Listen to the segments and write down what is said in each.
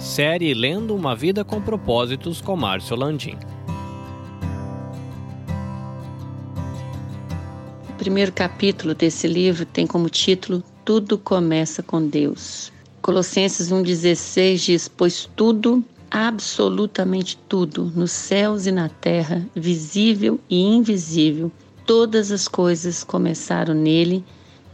Série Lendo uma Vida com Propósitos com Márcio Landim. O primeiro capítulo desse livro tem como título Tudo Começa com Deus. Colossenses 1,16 diz: Pois tudo, absolutamente tudo, nos céus e na terra, visível e invisível, todas as coisas começaram nele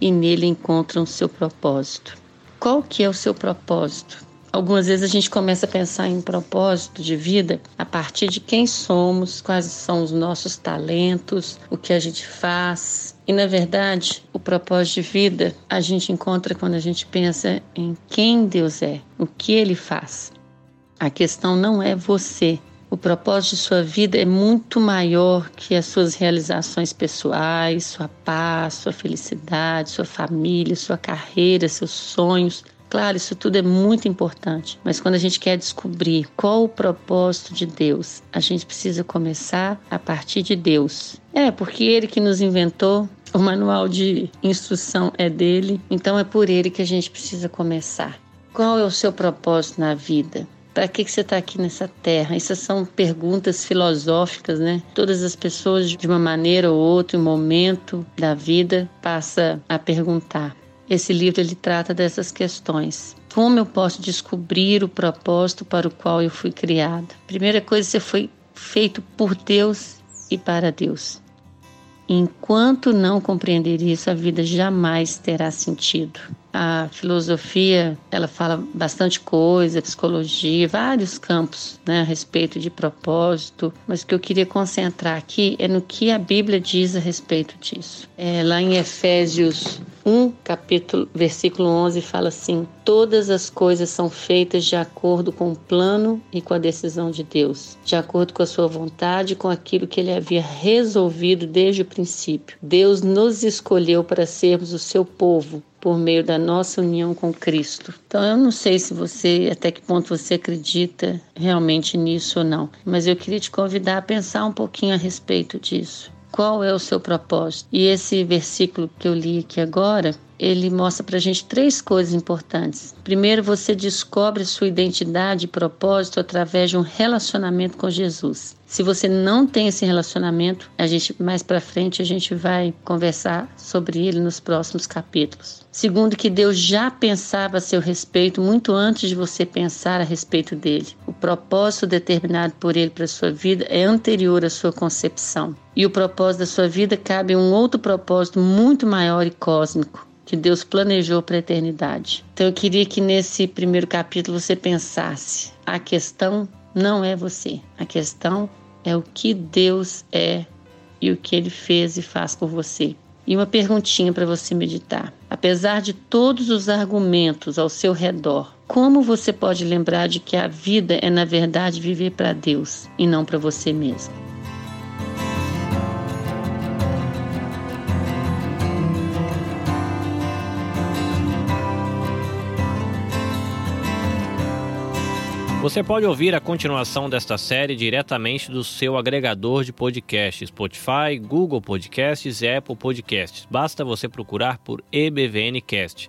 e nele encontram seu propósito. Qual que é o seu propósito? Algumas vezes a gente começa a pensar em propósito de vida a partir de quem somos, quais são os nossos talentos, o que a gente faz. E na verdade, o propósito de vida a gente encontra quando a gente pensa em quem Deus é, o que ele faz. A questão não é você. O propósito de sua vida é muito maior que as suas realizações pessoais, sua paz, sua felicidade, sua família, sua carreira, seus sonhos. Claro, isso tudo é muito importante, mas quando a gente quer descobrir qual o propósito de Deus, a gente precisa começar a partir de Deus. É, porque Ele que nos inventou, o manual de instrução é dele, então é por Ele que a gente precisa começar. Qual é o seu propósito na vida? Para que, que você está aqui nessa terra? Essas são perguntas filosóficas, né? Todas as pessoas, de uma maneira ou outra, em um momento da vida, passa a perguntar. Esse livro ele trata dessas questões. Como eu posso descobrir o propósito para o qual eu fui criado? Primeira coisa, você foi feito por Deus e para Deus. Enquanto não compreender isso, a vida jamais terá sentido. A filosofia, ela fala bastante coisa, psicologia, vários campos, né, a respeito de propósito, mas o que eu queria concentrar aqui é no que a Bíblia diz a respeito disso. É, lá em Efésios 1, capítulo, versículo 11, fala assim: Todas as coisas são feitas de acordo com o plano e com a decisão de Deus, de acordo com a sua vontade com aquilo que ele havia resolvido desde o princípio. Deus nos escolheu para sermos o seu povo por meio da nossa união com Cristo. Então eu não sei se você até que ponto você acredita realmente nisso ou não, mas eu queria te convidar a pensar um pouquinho a respeito disso. Qual é o seu propósito? E esse versículo que eu li aqui agora, ele mostra para a gente três coisas importantes. Primeiro, você descobre sua identidade e propósito através de um relacionamento com Jesus. Se você não tem esse relacionamento, a gente mais para frente a gente vai conversar sobre ele nos próximos capítulos. Segundo, que Deus já pensava a seu respeito muito antes de você pensar a respeito dele. Propósito determinado por ele para sua vida é anterior à sua concepção. E o propósito da sua vida cabe a um outro propósito muito maior e cósmico que Deus planejou para a eternidade. Então eu queria que nesse primeiro capítulo você pensasse: a questão não é você. A questão é o que Deus é e o que ele fez e faz por você. E uma perguntinha para você meditar. Apesar de todos os argumentos ao seu redor, como você pode lembrar de que a vida é, na verdade, viver para Deus e não para você mesmo? Você pode ouvir a continuação desta série diretamente do seu agregador de podcasts, Spotify, Google Podcasts e Apple Podcasts. Basta você procurar por EBVNcast.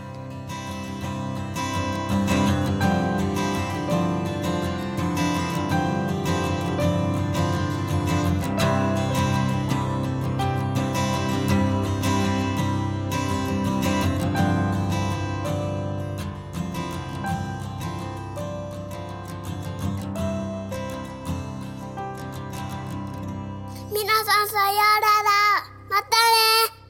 皆さんさようなら。またね